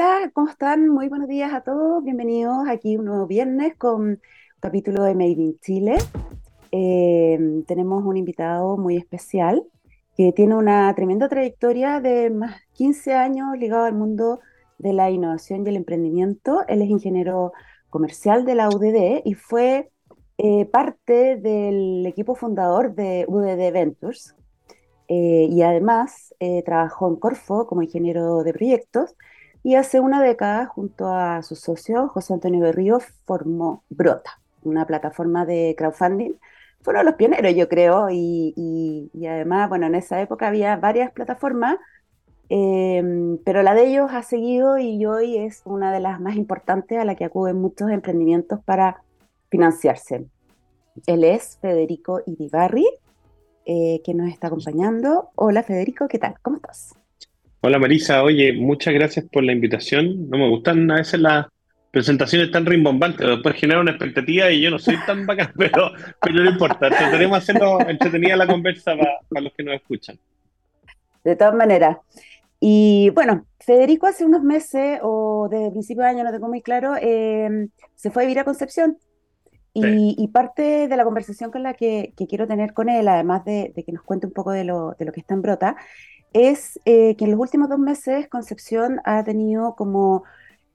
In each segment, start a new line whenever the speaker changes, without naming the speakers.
Hola, ¿cómo están? Muy buenos días a todos. Bienvenidos aquí un nuevo viernes con un capítulo de Made in Chile. Eh, tenemos un invitado muy especial que tiene una tremenda trayectoria de más de 15 años ligado al mundo de la innovación y el emprendimiento. Él es ingeniero comercial de la UDD y fue eh, parte del equipo fundador de UDD Ventures. Eh, y además trabajó en Corfo como ingeniero de proyectos y hace una década, junto a su socio José Antonio Berrío, formó Brota, una plataforma de crowdfunding. Fueron los pioneros, yo creo, y, además, bueno, en esa época había varias plataformas, em, pero la de ellos ha seguido y hoy es una de las más importantes a la que acuden muchos emprendimientos para financiarse. Él es Federico Iribarri, eh, que nos está acompañando. Hola Federico, ¿qué tal? ¿Cómo estás?
Hola Marisa, oye, muchas gracias por la invitación. No me gustan a veces las presentaciones tan rimbombantes, después genera una expectativa y yo no soy tan bacán, pero, pero no importa, trataremos de hacerlo entretenida la conversa para, los que nos escuchan.
De todas maneras. Y bueno, Federico hace unos meses, o desde el principio de año, no tengo muy claro, em, se fue a vivir a Concepción. Y, parte de la conversación con la que, quiero tener con él, además de, de, que nos cuente un poco de lo, de lo que está en Brota, es eh, que en los últimos dos meses Concepción ha tenido como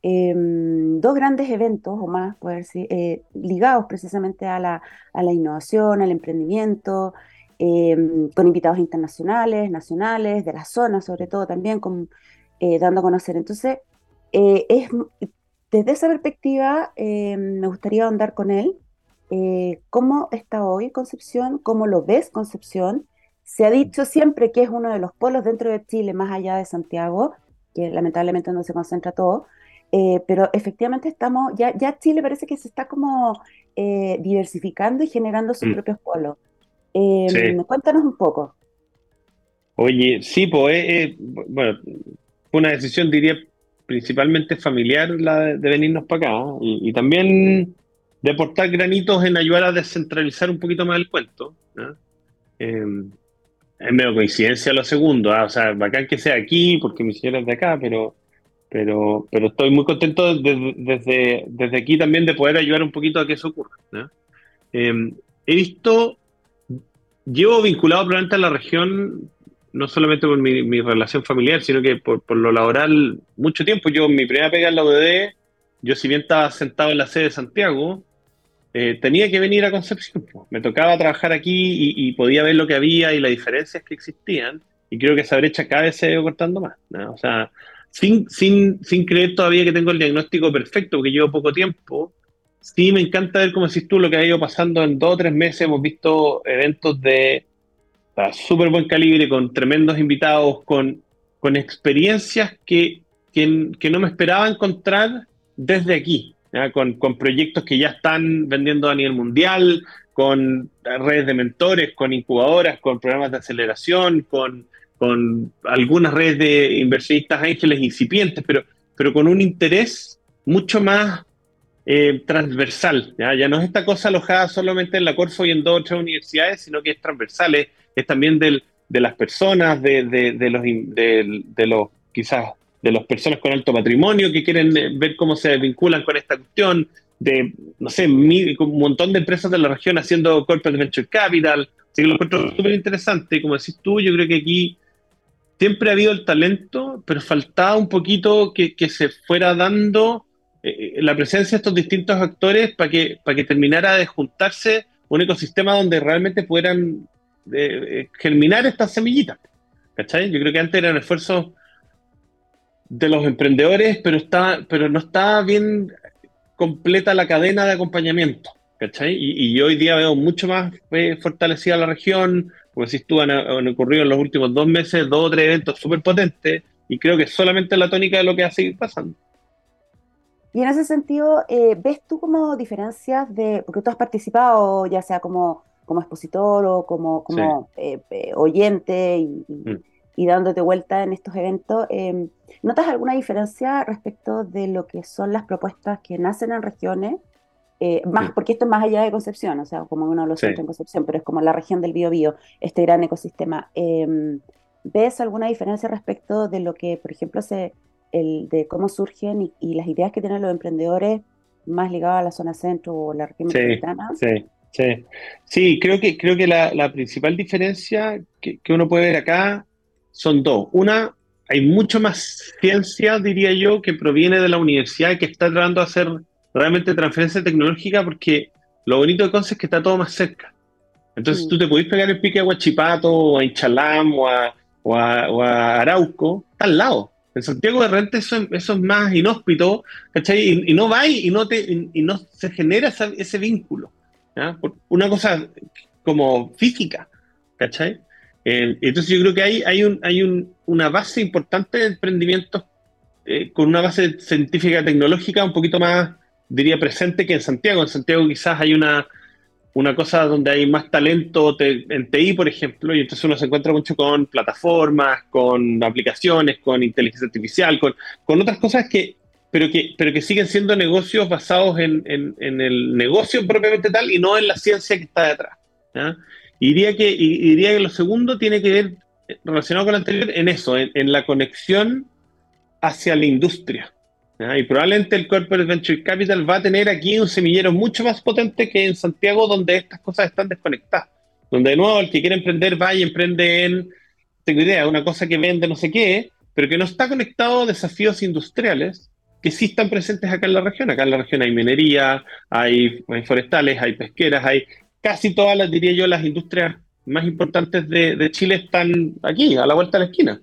em, dos grandes eventos o más, poder decir, eh, ligados precisamente a la, a la, innovación, al emprendimiento, em, con invitados internacionales, nacionales, de la zona sobre todo también, con, eh, dando a conocer. Entonces, es, desde esa perspectiva em, me gustaría andar con él. ¿Cómo está hoy Concepción? ¿Cómo lo ves Concepción? Se ha dicho siempre que es uno de los polos dentro de Chile, más allá de Santiago, que lamentablemente no se concentra todo, eh, pero efectivamente estamos, ya, ya Chile parece que se está como eh, diversificando y generando sus mm. propios polos. Eh, cuéntanos un poco.
Oye, sí, pues, bueno, fue una decisión, diría, principalmente familiar la de, venirnos para acá y, y, también de aportar granitos en ayudar a descentralizar un poquito más el cuento. ¿no? Es medio coincidencia lo segundo, ah, o sea, bacán que sea aquí, porque mi señora es de acá, pero, pero, pero estoy muy contento desde, desde, aquí también de poder ayudar un poquito a que eso ocurra. Em, he visto, llevo vinculado probablemente a la región, no solamente por mi, relación familiar, sino que por, por, lo laboral, mucho tiempo. Yo, mi primera pega en la UDD, yo si bien estaba sentado en la sede de Santiago, eh, tenía que venir a Concepción. Me tocaba trabajar aquí y, podía ver lo que había y las diferencias que existían. Y creo que esa brecha cada vez se ha ido cortando más. O sea, sin, creer todavía que tengo el diagnóstico perfecto, porque llevo poco tiempo, sí me encanta ver, como decís tú, lo que ha ido pasando en dos o tres meses. Hemos visto eventos de súper buen calibre, con tremendos invitados, con, experiencias que no me esperaba encontrar desde aquí con, con, proyectos que ya están vendiendo a nivel mundial, con redes de mentores, con incubadoras, con programas de aceleración, con, con algunas redes de inversionistas ángeles incipientes, pero, pero con un interés mucho más eh, transversal. ¿ya? ya no es esta cosa alojada solamente en la Corfo y en dos o tres universidades, sino que es transversal, es, también del, de las personas, de, de, de los, de, los quizás de las personas con alto patrimonio que quieren eh, ver cómo se vinculan con esta cuestión, de, no sé, un montón de empresas de la región haciendo corporate venture capital. Así que lo encuentro súper interesante. Como decís tú, yo creo que aquí siempre ha habido el talento, pero faltaba un poquito que, se fuera dando eh, eh, la presencia de estos distintos actores para que, para que terminara de juntarse un ecosistema donde realmente pudieran germinar estas semillitas. ¿Cachai? Yo creo que antes eran esfuerzos de los emprendedores, pero, está, pero no está bien completa la cadena de acompañamiento. ¿cachai? Y, hoy día veo mucho más eh, fortalecida la región, como decís tú, han, ocurrido en los últimos dos meses dos o tres eventos súper potentes, y creo que solamente la tónica de lo que va a seguir pasando.
Y en ese sentido, eh, ¿ves tú como diferencias de, porque tú has participado ya sea como, como expositor o como, como eh, oyente y, mm y dándote vuelta en estos eventos, em, ¿notas alguna diferencia respecto de lo que son las propuestas que nacen en regiones? Eh, más, Porque esto es más allá de Concepción, o sea, como uno lo siente en Concepción, pero es como la región del Biobío, este gran ecosistema. Em, ¿Ves alguna diferencia respecto de lo que, por ejemplo, se, el, de cómo surgen y, las ideas que tienen los emprendedores más ligados a la zona centro o la región metropolitana.
Sí, sí. Sí, creo que, creo que la, principal diferencia que, uno puede ver acá son dos. Una, hay mucho más ciencia, diría yo, que proviene de la universidad y que está tratando de hacer realmente transferencia tecnológica porque lo bonito de Conce es que está todo más cerca. Entonces mm. tú te podés pegar el pique a Huachipato o a Inchalam o a, o a, Arauco, está al lado. En Santiago de repente eso, es más inhóspito, ¿cachai? Y, no va y no, te, y, no se genera ese vínculo. una cosa como física, ¿cachai? Entonces yo creo que hay, hay, un, hay un, una base importante de emprendimientos eh, con una base científica tecnológica un poquito más, diría, presente que en Santiago. En Santiago quizás hay una, una cosa donde hay más talento en TI, por ejemplo, y entonces uno se encuentra mucho con plataformas, con aplicaciones, con inteligencia artificial, con, con otras cosas que pero que, pero que siguen siendo negocios basados en, en, el negocio propiamente tal y no en la ciencia que está detrás. Y diría que, diría que lo segundo tiene que ver, relacionado con lo anterior, en eso, en, la conexión hacia la industria. Y probablemente el Corporate Venture Capital va a tener aquí un semillero mucho más potente que en Santiago, donde estas cosas están desconectadas. Donde de nuevo el que quiere emprender va y emprende en, tengo idea, una cosa que vende no sé qué, pero que no está conectado a desafíos industriales que sí están presentes acá en la región. Acá en la región hay minería, hay, forestales, hay pesqueras, hay casi todas las, diría yo, las industrias más importantes de, Chile están aquí, a la vuelta de la esquina.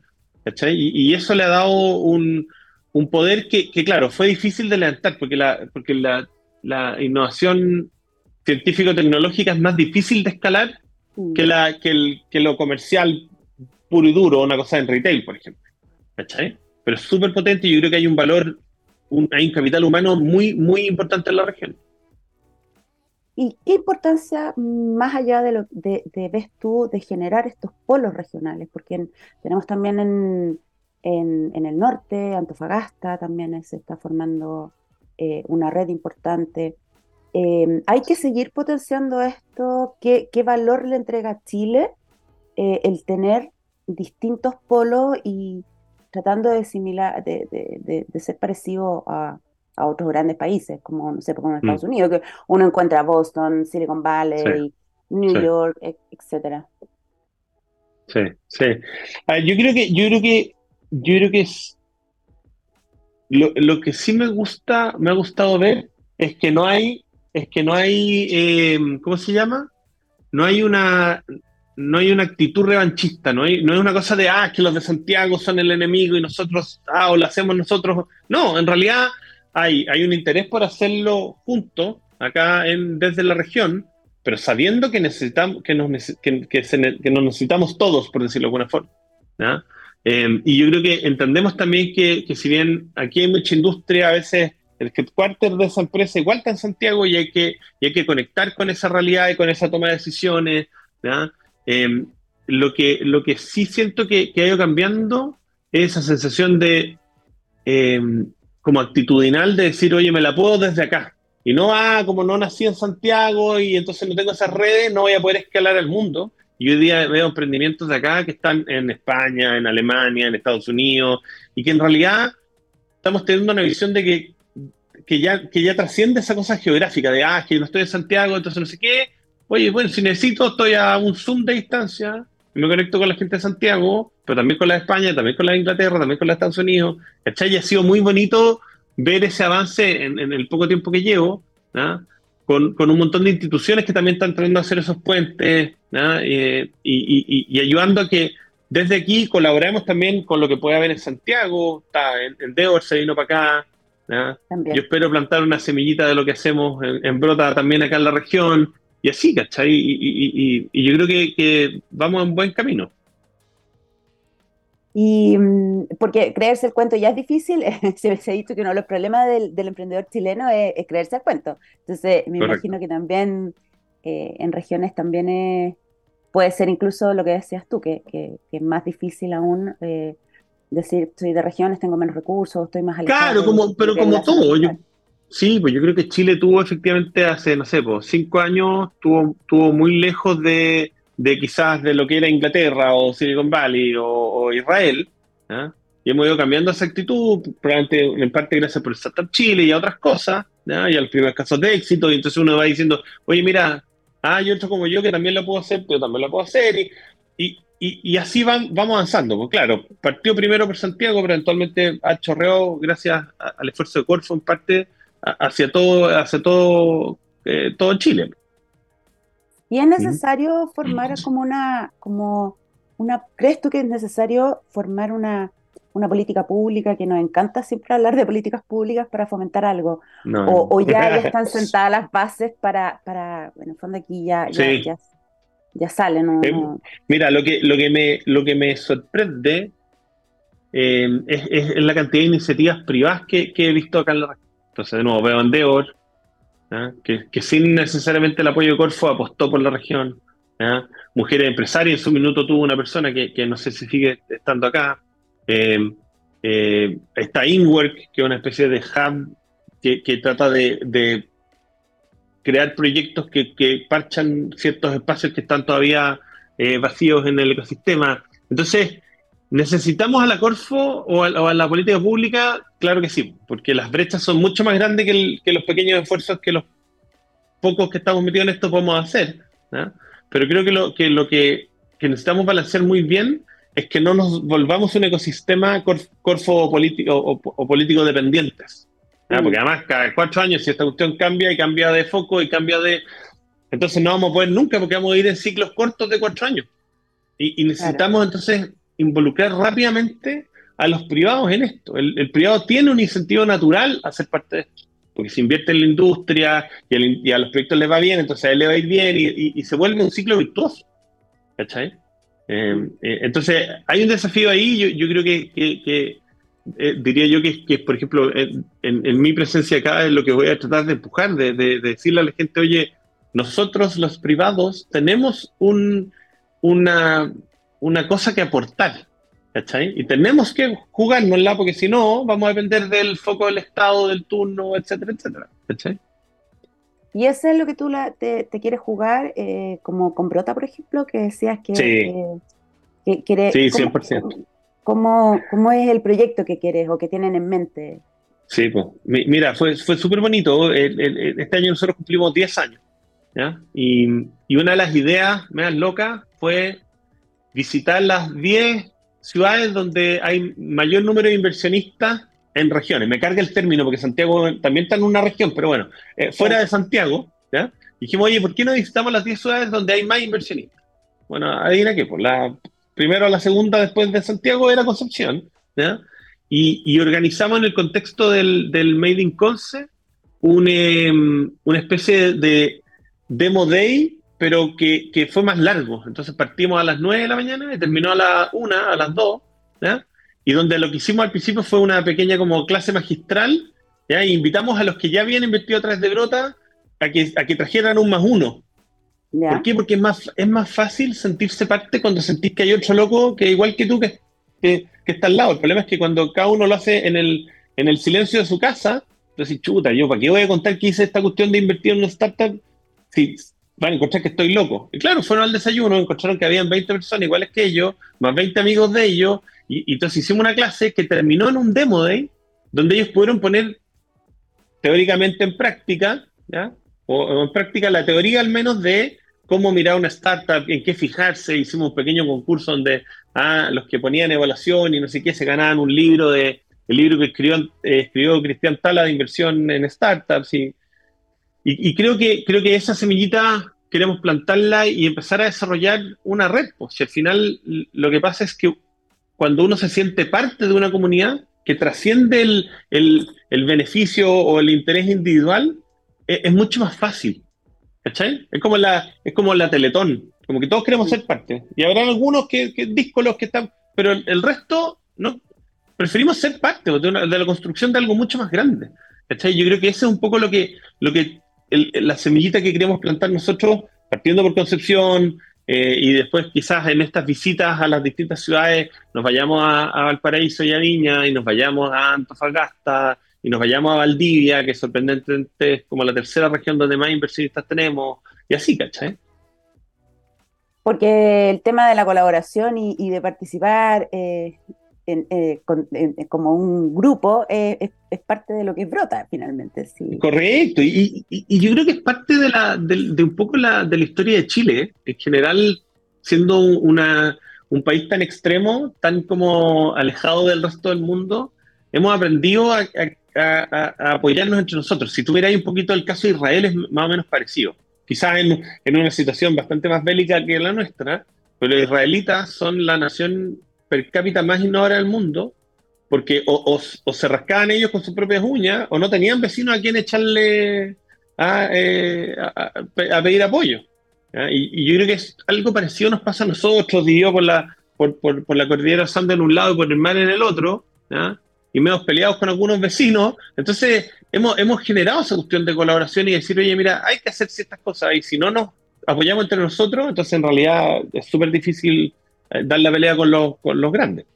Y, eso le ha dado un, poder que, claro, fue difícil de levantar, porque la, porque la, innovación científico-tecnológica es más difícil de escalar mm. que, la, que, el, que lo comercial puro y duro, una cosa en retail, por ejemplo. Pero es súper potente y yo creo que hay un valor hay un capital humano muy, muy importante en la región.
¿Y qué importancia, más allá de lo de, ves tú, de generar estos polos regionales? Porque tenemos también en, en, el norte, Antofagasta, también se está formando eh, una red importante. Eh, ¿Hay que seguir potenciando esto? ¿Qué, qué valor le entrega a Chile eh, el tener distintos polos y, tratando de, similar, de, ser parecido a, otros grandes países, como, no sé, como en Estados mm. Unidos, que uno encuentra Boston, Silicon Valley, New York, etcétera.
Sí, sí. yo creo que, yo creo que, yo creo que es lo, que sí me gusta, me ha gustado ver es que no hay, es que no hay, eh, ¿cómo se llama? No hay una, no hay una actitud revanchista, no, hay, no es una cosa de, ah, que los de Santiago son el enemigo y nosotros, ah, o lo hacemos nosotros. No, en realidad hay, hay un interés por hacerlo juntos, acá en, desde la región, pero sabiendo que, necesitamos, que, nos, que, que, nos necesitamos todos, por decirlo de alguna forma. Em, y yo creo que entendemos también que, que, si bien aquí hay mucha industria, a veces el headquarter de esa empresa igual está en Santiago y hay que, y hay que conectar con esa realidad y con esa toma de decisiones. ¿ya? Em, lo, que, lo que sí siento que, ha ido cambiando es esa sensación de em, como actitudinal de decir, oye, me la puedo desde acá. Y no, ah, como no nací en Santiago y entonces no tengo esas redes, no voy a poder escalar al mundo. Y hoy día veo emprendimientos de acá que están en España, en Alemania, en Estados Unidos, y que en realidad estamos teniendo una visión de que, que, ya, que ya trasciende esa cosa geográfica, de, ah, que no estoy en Santiago, entonces no sé qué, Oye, bueno, si necesito, estoy a un zoom de distancia me conecto con la gente de Santiago, pero también con la de España, también con la de Inglaterra, también con la de Estados Unidos. ¿Cachai? Y ha sido muy bonito ver ese avance en, el poco tiempo que llevo, con, con, un montón de instituciones que también están tratando de hacer esos puentes y, y, ayudando a que desde aquí colaboremos también con lo que puede haber en Santiago, está en, en se vino para acá. Yo espero plantar una semillita de lo que hacemos en, en, Brota también acá en la región y así, ¿cachai? Y, yo creo que, vamos en buen camino.
Y mm, porque creerse el cuento ya es difícil, se, ha dicho que uno de los problemas del, emprendedor chileno es, creerse el cuento. Entonces, me imagino que también eh, en regiones también puede ser incluso lo que decías tú, que, es más difícil aún eh, decir, soy de regiones, tengo menos recursos, estoy más
alejado. Claro, como, pero como todo. Yo, Sí, pues yo creo que Chile tuvo efectivamente hace, no sé, pues cinco años, tuvo, tuvo muy lejos de, quizás de lo que era Inglaterra o Silicon Valley o, Israel, ¿ah? y hemos ido cambiando esa actitud, probablemente en parte gracias por Startup Chile y a otras cosas, y a los primeros casos de éxito, y entonces uno va diciendo, oye, mira, hay otro como yo que también lo puedo hacer, pero también lo puedo hacer, y, y, así van, vamos avanzando. Pues claro, partió primero por Santiago, pero eventualmente ha chorreado gracias al esfuerzo de Corfo en parte hacia todo, hacia todo, eh, todo Chile.
Y es necesario formar como una, como una, ¿crees tú que es necesario formar una, una política pública que nos encanta siempre hablar de políticas públicas para fomentar algo? O, ya, están sentadas las bases para, para bueno, en fondo aquí ya, ya, ya, sale, eh,
Mira, lo que, lo que me, lo que me sorprende eh, es, la cantidad de iniciativas privadas que, he visto acá en la región. Entonces, de nuevo, veo Endeavor, que, que, sin necesariamente el apoyo de Corfo apostó por la región. Mujeres empresarias, en su minuto tuvo una persona que, que no sé si sigue estando acá. Eh, eh, está InWork, que es una especie de hub que, trata de, crear proyectos que, parchan ciertos espacios que están todavía eh, vacíos en el ecosistema. Entonces, ¿necesitamos a la Corfo o a, la política pública? Claro que sí, porque las brechas son mucho más grandes que, los pequeños esfuerzos que los pocos que estamos metidos en esto podemos hacer. Pero creo que lo que, lo que necesitamos balancear muy bien es que no nos volvamos un ecosistema corfo político o, político dependientes. Mm. Porque además, cada cuatro años, si esta cuestión cambia y cambia de foco y cambia de. Entonces no vamos a poder nunca porque vamos a ir en ciclos cortos de cuatro años. Y, necesitamos entonces involucrar rápidamente a los privados en esto. El, privado tiene un incentivo natural a ser parte de esto. Porque se invierte en la industria y, a los proyectos les va bien, entonces a él le va a ir bien y, y se vuelve un ciclo virtuoso. ¿Cachai? Eh, eh, entonces, hay un desafío ahí, yo, creo que, eh, diría yo que, por ejemplo, en, mi presencia acá es lo que voy a tratar de empujar, de, decirle a la gente, oye, nosotros los privados tenemos un, una, una cosa que aportar, ¿cachai? Y tenemos que jugárnosla porque si no, vamos a depender del foco del Estado, del turno, etcétera, etcétera, ¿cachai?
Y eso es lo que tú te, quieres jugar, eh, como con Brota, por ejemplo, que decías que,
sí. quieres... Sí, 100%.
¿cómo, ¿Cómo, es el proyecto que quieres o que tienen en mente?
Sí, pues, mira, fue, fue súper bonito. este año nosotros cumplimos 10 años. ¿ya? Y, y, una de las ideas más locas fue visitar las 10 ciudades donde hay mayor número de inversionistas en regiones. Me carga el término porque Santiago también está en una región, pero bueno, eh, fuera de Santiago, ¿ya? dijimos, oye, ¿por qué no visitamos las 10 ciudades donde hay más inversionistas? Bueno, adivina qué, pues la primero la segunda después de Santiago era Concepción, ¿ya? Y, organizamos en el contexto del, del Made in Conce em, una especie de demo day, pero que, que, fue más largo. Entonces partimos a las 9 de la mañana y terminó a las 1, a las 2, ¿ya? y donde lo que hicimos al principio fue una pequeña como clase magistral, ¿ya? E invitamos a los que ya habían invertido a través de Brota a que, a que trajeran un más uno. ¿Por qué? Porque es más, es más fácil sentirse parte cuando sentís que hay otro loco que igual que tú que, que, está al lado. El problema es que cuando cada uno lo hace en el, en el silencio de su casa, entonces, chuta, yo, ¿para qué voy a contar que hice esta cuestión de invertir en una startup? Si van a encontrar que estoy loco. Y claro, fueron al desayuno, encontraron que habían 20 personas iguales que ellos, más 20 amigos de ellos, y, entonces hicimos una clase que terminó en un demo day, donde ellos pudieron poner teóricamente en práctica, ¿ya? O, en práctica la teoría al menos de cómo mirar una startup, en qué fijarse. Hicimos un pequeño concurso donde ah, los que ponían evaluación y no sé qué se ganaban un libro de el libro que escribió, eh, Cristian Tala de inversión en startups. Y, y, creo, que, creo que esa semillita queremos plantarla y empezar a desarrollar una red. Pues si al final lo que pasa es que cuando uno se siente parte de una comunidad que trasciende el, beneficio o el interés individual, e, es, mucho más fácil. ¿Cachai? Es como la, es como la Teletón, como que todos queremos ser parte. Y habrá algunos que, que los que están, pero el, resto, no. Preferimos ser parte de, la construcción de algo mucho más grande. ¿Cachai? Yo creo que ese es un poco lo que, lo que la semillita que queremos plantar nosotros, partiendo por Concepción, eh, y después quizás en estas visitas a las distintas ciudades nos vayamos a, Valparaíso y a Viña y nos vayamos a Antofagasta y nos vayamos a Valdivia, que sorprendentemente es como la tercera región donde más inversionistas tenemos, y así, ¿cachai?
Porque el tema de la colaboración y, de participar, eh, como un grupo es, parte de lo que brota finalmente. Sí.
Correcto, y, yo creo que es parte de, la, de, un poco la, de la historia de Chile, en general, siendo una, un país tan extremo, tan como alejado del resto del mundo, hemos aprendido a, apoyarnos entre nosotros. Si tuvierais un poquito el caso de Israel, es más o menos parecido. Quizás en, en una situación bastante más bélica que la nuestra, pero los israelitas son la nación per cápita más innovadora del mundo, porque o, se rascaban ellos con sus propias uñas, o no tenían vecinos a quien echarle a, eh, pedir apoyo. Y, yo creo que es algo parecido nos pasa a nosotros, digo, por la, por, por, la cordillera Sanda en un lado y por el mar en el otro, y menos peleados con algunos vecinos. Entonces, hemos, hemos generado esa cuestión de colaboración y decir, oye, mira, hay que hacer ciertas cosas, y si no nos apoyamos entre nosotros, entonces en realidad es súper difícil eh, dar la pelea con los, con los grandes.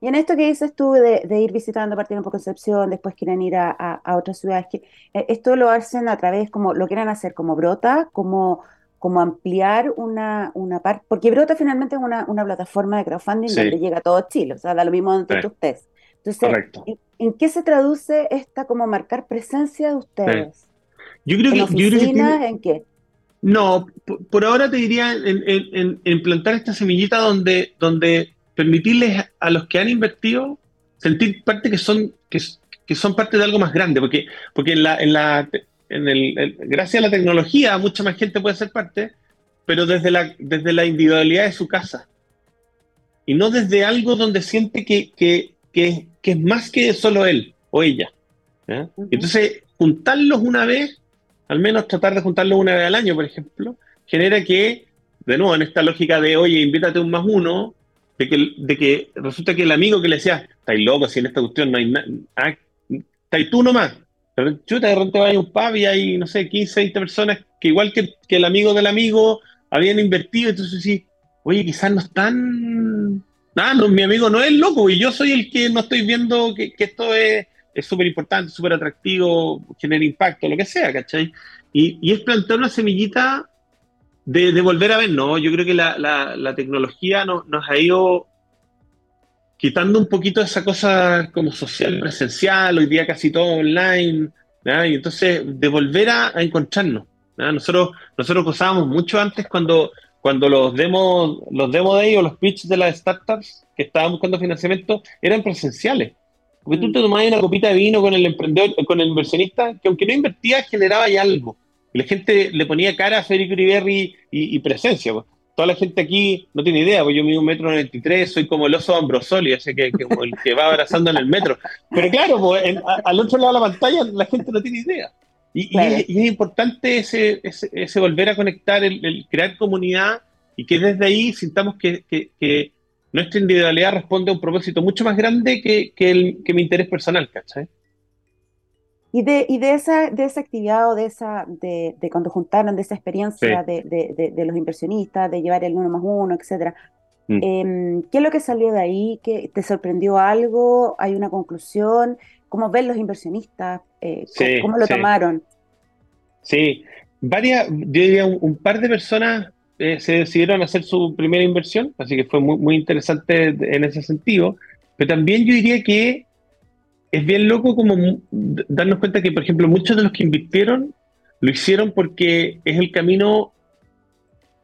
Y en esto que dices tú de, ir visitando Partido por Concepción, después quieren ir a, a, otras ciudades, que eh, esto lo hacen a través, como lo quieren hacer como Brota, como, como ampliar una, una parte, porque Brota finalmente es una, una plataforma de crowdfunding donde llega todo Chile, o sea, da lo mismo donde ustedes. Entonces, ¿en, qué se traduce esta como marcar presencia de ustedes?
Yo creo
¿En
que,
oficinas? ¿En qué?
No, por, ahora te diría en, plantar esta semillita donde, donde permitirles a los que han invertido sentir parte que son, que, que son parte de algo más grande, porque, porque en la, en la, en el, gracias a la tecnología mucha más gente puede ser parte, pero desde la, desde la individualidad de su casa. Y no desde algo donde siente que, que, que, que es más que solo él o ella. Entonces, juntarlos una vez al menos tratar de juntarlo una vez al año, por ejemplo, genera que, de nuevo, en esta lógica de, oye, invítate un más uno, de que, de que resulta que el amigo que le decía, estáis locos, si en esta cuestión no hay nada, ah, estáis tú nomás. Pero chuta, de repente va a un pub y hay, no sé, 15, 20 personas que igual que, el amigo del amigo habían invertido, entonces sí, oye, quizás no están... Ah, no, mi amigo no es loco y yo soy el que no estoy viendo que esto es es súper importante, súper atractivo, genera impacto, lo que sea, ¿cachai? Y, es plantear una semillita de, volver a ver, ¿no? Yo creo que la, tecnología nos ha ido quitando un poquito esa cosa como social, presencial, hoy día casi todo online, y entonces de volver a, encontrarnos. Nosotros, nosotros gozábamos mucho antes cuando, cuando los demos, los demos de ellos, los pitches de las startups que estaban buscando financiamiento, eran presenciales. Porque tú te tomabas una copita de vino con el emprendedor, con el inversionista, que aunque no invertía, generaba ya algo. Y la gente le ponía cara a Federico Uriberri y, presencia. Pues. Toda la gente aquí no tiene idea, pues yo mido un metro noventa y tres, soy como el oso Ambrosoli, ese que, que, el que va abrazando en el metro. Pero claro, pues, al otro lado de la pantalla la gente no tiene idea. Y, es, importante ese, ese, volver a conectar, el, crear comunidad y que desde ahí sintamos que, que nuestra individualidad responde a un propósito mucho más grande que, que, el, que mi interés personal, ¿cachai?
Y de, y de, esa, de esa actividad o de esa, de, de cuando juntaron, de esa experiencia de, de, los inversionistas, de llevar el uno más uno, etcétera, mm. em, ¿qué es lo que salió de ahí? ¿Qué, ¿Te sorprendió algo? ¿Hay una conclusión? ¿Cómo ven los inversionistas? Eh, ¿Cómo, lo tomaron?
Sí, varias, yo diría un par de personas eh, se decidieron hacer su primera inversión, así que fue muy, muy interesante en ese sentido. Pero también yo diría que es bien loco como darnos cuenta que, por ejemplo, muchos de los que invirtieron lo hicieron porque es el camino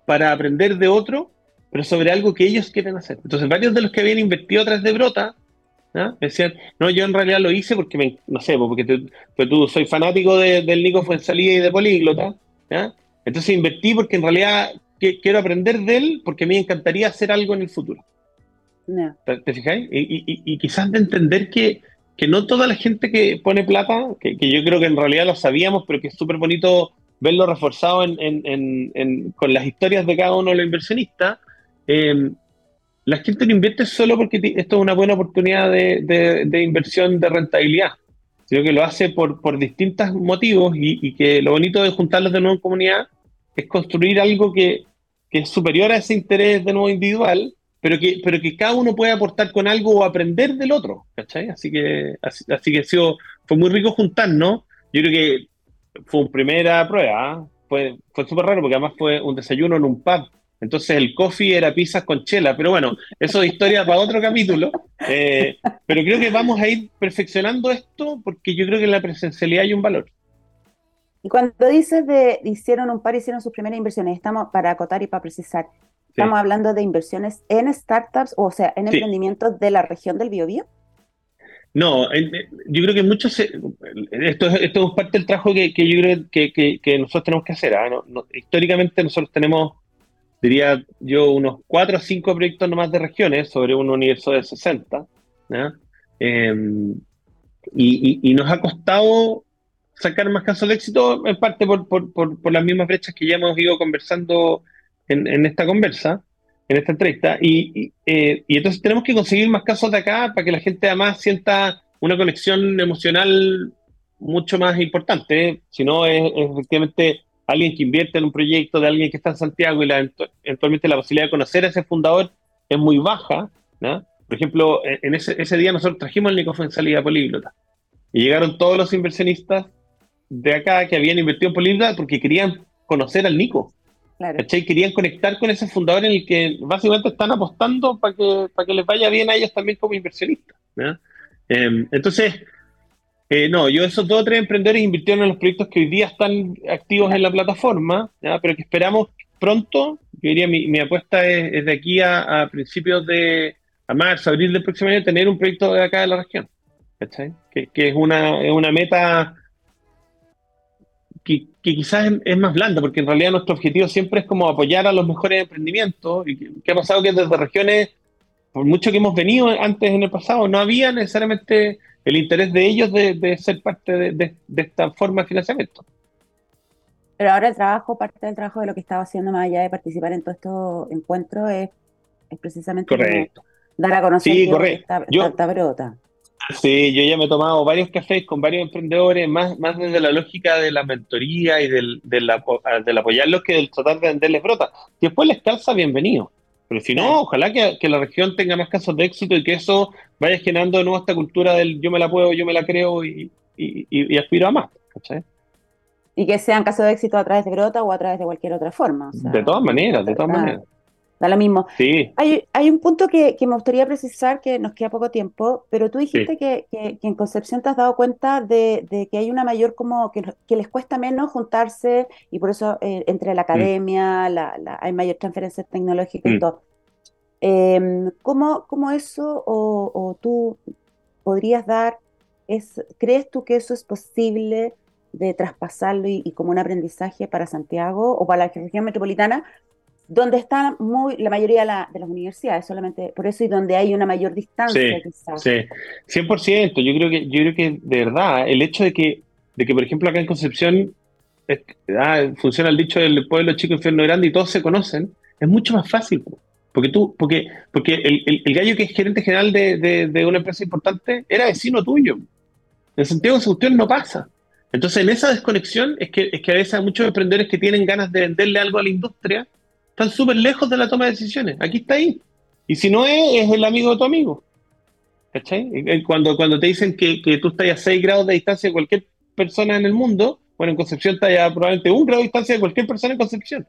para aprender de otro, pero sobre algo que ellos quieren hacer. Entonces, varios de los que habían invertido atrás de Brota decían, no, yo en realidad lo hice porque, me, no sé, porque pues tú soy fanático del Nico Fuensalida y de Políglota, entonces invertí porque en realidad quiero aprender de él porque me encantaría hacer algo en el futuro. ¿Te, fijáis? Y, quizás de entender que, que, no toda la gente que pone plata, que, yo creo que en realidad lo sabíamos, pero que es súper bonito verlo reforzado en, con las historias de cada uno de los inversionistas, em, la gente no invierte solo porque esto es una buena oportunidad de, de, inversión de rentabilidad, sino que lo hace por, por distintos motivos y, y, que lo bonito de juntarlos de nuevo en comunidad es construir algo que, que es superior a ese interés de nuevo individual, pero que, pero que cada uno puede aportar con algo o aprender del otro, ¿cachai? Así que, así, que fue muy rico juntarnos. Yo creo que fue una primera prueba, ¿ah? fue, fue súper raro porque además fue un desayuno en un pub Entonces el coffee era pizzas con chela, pero bueno, eso es historia para otro capítulo. Eh, pero creo que vamos a ir perfeccionando esto porque yo creo que en la presencialidad hay un valor.
Y cuando dices de hicieron un par, hicieron sus primeras inversiones, estamos para acotar y para precisar, estamos hablando de inversiones en startups, o sea, en emprendimientos de la región del Biobío.
No, yo creo que muchos, esto, esto es parte del trabajo que, yo creo que, nosotros tenemos que hacer. ¿ah? históricamente nosotros tenemos, diría yo, unos cuatro o cinco proyectos nomás de regiones sobre un universo de 60. Em, y, nos ha costado sacar más casos de éxito, en parte por, por, por, las mismas brechas que ya hemos ido conversando en, en esta conversa, en esta entrevista. Y, eh, y, entonces tenemos que conseguir más casos de acá para que la gente además sienta una conexión emocional mucho más importante. Si no, es, efectivamente alguien que invierte en un proyecto de alguien que está en Santiago y la, eventualmente la posibilidad de conocer a ese fundador es muy baja. ¿no? Por ejemplo, en ese, ese día nosotros trajimos el Nico en salida políglota y llegaron todos los inversionistas de acá que habían invertido en Políglota porque querían conocer al Nico. Claro. Querían conectar con ese fundador en el que básicamente están apostando para que, para que les vaya bien a ellos también como inversionistas. Em, entonces, eh, no, yo esos dos o tres emprendedores invirtieron en los proyectos que hoy día están activos en la plataforma, pero que esperamos pronto, yo diría mi, mi apuesta es, de aquí a, principios de a marzo, abril del próximo año, tener un proyecto de acá de la región. Que, que, es, una, es una meta que, quizás es, más blanda, porque en realidad nuestro objetivo siempre es como apoyar a los mejores emprendimientos. Y que, ha pasado que desde regiones, por mucho que hemos venido antes en el pasado, no había necesariamente el interés de ellos de, ser parte de, esta forma de financiamiento.
Pero ahora el trabajo, parte del trabajo de lo que estaba haciendo más allá de participar en todos estos encuentros es, precisamente dar a conocer
sí, esta,
esta, brota.
Sí, yo ya me he tomado varios cafés con varios emprendedores, más, más desde la lógica de la mentoría y del, del, apoyarlos que del tratar de venderles brota. Si después les calza, bienvenido. Pero si no, ojalá que, la región tenga más casos de éxito y que eso vaya generando de nuevo esta cultura del yo me la puedo, yo me la creo y, y, aspiro a más.
Y que sean casos de éxito a través de Brota o a través de cualquier otra forma.
de todas maneras, de todas maneras
da lo mismo.
Sí.
Hay, hay un punto que, me gustaría precisar, que nos queda poco tiempo, pero tú dijiste que, en Concepción te has dado cuenta de, que hay una mayor como que, les cuesta menos juntarse y por eso eh, entre la mm. academia la, hay mayor transferencia tecnológica y mm. todo. Em, ¿cómo, ¿cómo, eso o, tú podrías dar, es, crees tú que eso es posible de traspasarlo y, y como un aprendizaje para Santiago o para la región metropolitana? Donde están muy, la mayoría de, las universidades, solamente por eso y donde hay una mayor distancia.
Sí, sí, 100%. Yo creo que, yo creo que de verdad, el hecho de que, de que por ejemplo, acá en Concepción ah, funciona el dicho del pueblo chico, infierno grande y todos se conocen, es mucho más fácil. Porque tú, porque, porque el, el, gallo que es gerente general de, de, una empresa importante era vecino tuyo. En Santiago cuestión no pasa. Entonces, en esa desconexión es que, es que a veces hay muchos emprendedores que tienen ganas de venderle algo a la industria están súper lejos de la toma de decisiones. Aquí está ahí. Y si no es, es el amigo de tu amigo. ¿Cachai? Cuando, cuando te dicen que, que tú estás a 6 grados de distancia de cualquier persona en el mundo, bueno, en Concepción está ya probablemente un grado de distancia de cualquier persona en Concepción.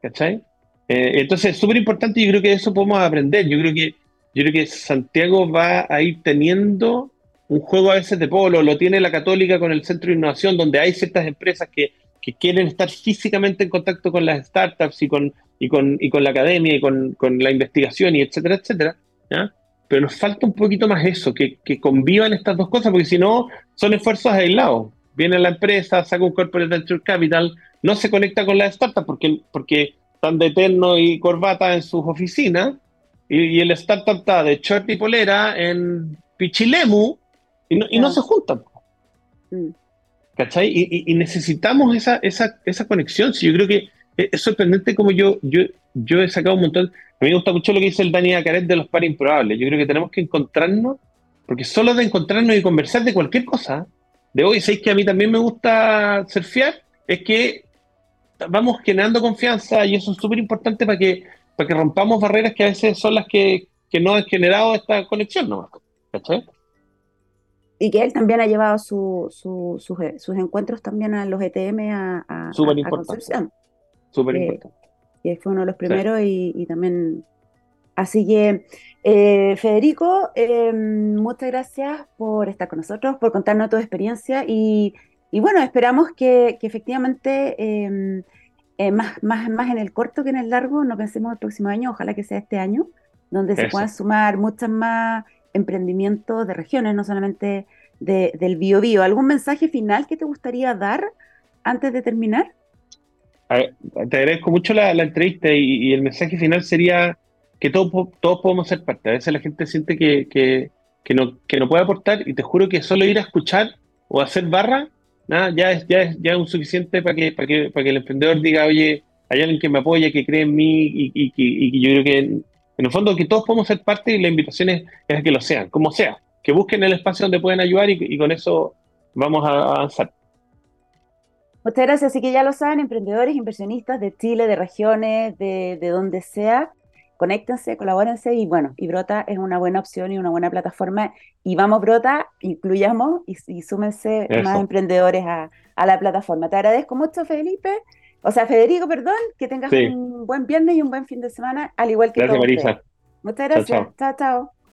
¿Cachai? Eh, entonces es súper importante y yo creo que eso podemos aprender. Yo creo que yo creo que Santiago va a ir teniendo un juego a veces de polo, lo tiene la Católica con el Centro de Innovación, donde hay ciertas empresas que, que quieren estar físicamente en contacto con las startups y con y con, y con la academia y con, con la investigación y etcétera, etcétera. ¿ya? Pero nos falta un poquito más eso, que, que convivan estas dos cosas, porque si no, son esfuerzos aislados. Viene la empresa, saca un corporate venture capital, no se conecta con la startup porque, porque están de eterno y corbata en sus oficinas, y, el startup está de short y polera en Pichilemu, y no, y no se juntan. Mm. ¿Cachai? Y, y, necesitamos esa, esa, esa conexión. Si yo creo que es sorprendente como yo, yo, yo he sacado un montón. A mí me gusta mucho lo que dice el Dani Acaret de los pares improbables. Yo creo que tenemos que encontrarnos, porque solo de encontrarnos y conversar de cualquier cosa, de hoy, ¿sabéis que a mí también me gusta surfear? Es que vamos generando confianza y eso es súper importante para que, para que rompamos barreras que a veces son las que, que no han generado esta conexión nomás.
Y que él también ha llevado su, su, sus encuentros también a los ETM a, a,
Súper importante. Súper importante.
que fue uno de los primeros y, también... Así que, eh, Federico, eh, muchas gracias por estar con nosotros, por contarnos tu experiencia y, bueno, esperamos que, efectivamente, em, eh, más, más, más en el corto que en el largo, no pensemos el próximo año, ojalá que sea este año, donde se puedan sumar muchas más emprendimientos de regiones, no solamente del bio, bio. ¿Algún mensaje final que te gustaría dar antes de terminar?
Te agradezco mucho la, entrevista y, el mensaje final sería que todos, todos podemos ser parte. A veces la gente siente que, que, no, que no puede aportar y te juro que solo ir a escuchar o hacer barra, nada, ya es, ya es, ya un suficiente para que, para, que, para que el emprendedor diga, oye, hay alguien que me apoya, que cree en mí y, y, yo creo que en, el fondo que todos podemos ser parte y la invitación es, es que lo sean, como sea, que busquen el espacio donde pueden ayudar y, con eso vamos a avanzar.
Muchas gracias. Así que ya lo saben, emprendedores, inversionistas de Chile, de regiones, de, de donde sea, conéctense, colabórense y bueno, y Brota es una buena opción y una buena plataforma. Y vamos, Brota, incluyamos y, súmense más emprendedores a, a, la plataforma. Te agradezco mucho, Felipe. O sea, Federico, perdón, que tengas un buen viernes y un buen fin de semana, al igual que
Gracias, Marisa.
Muchas gracias. chao. chao.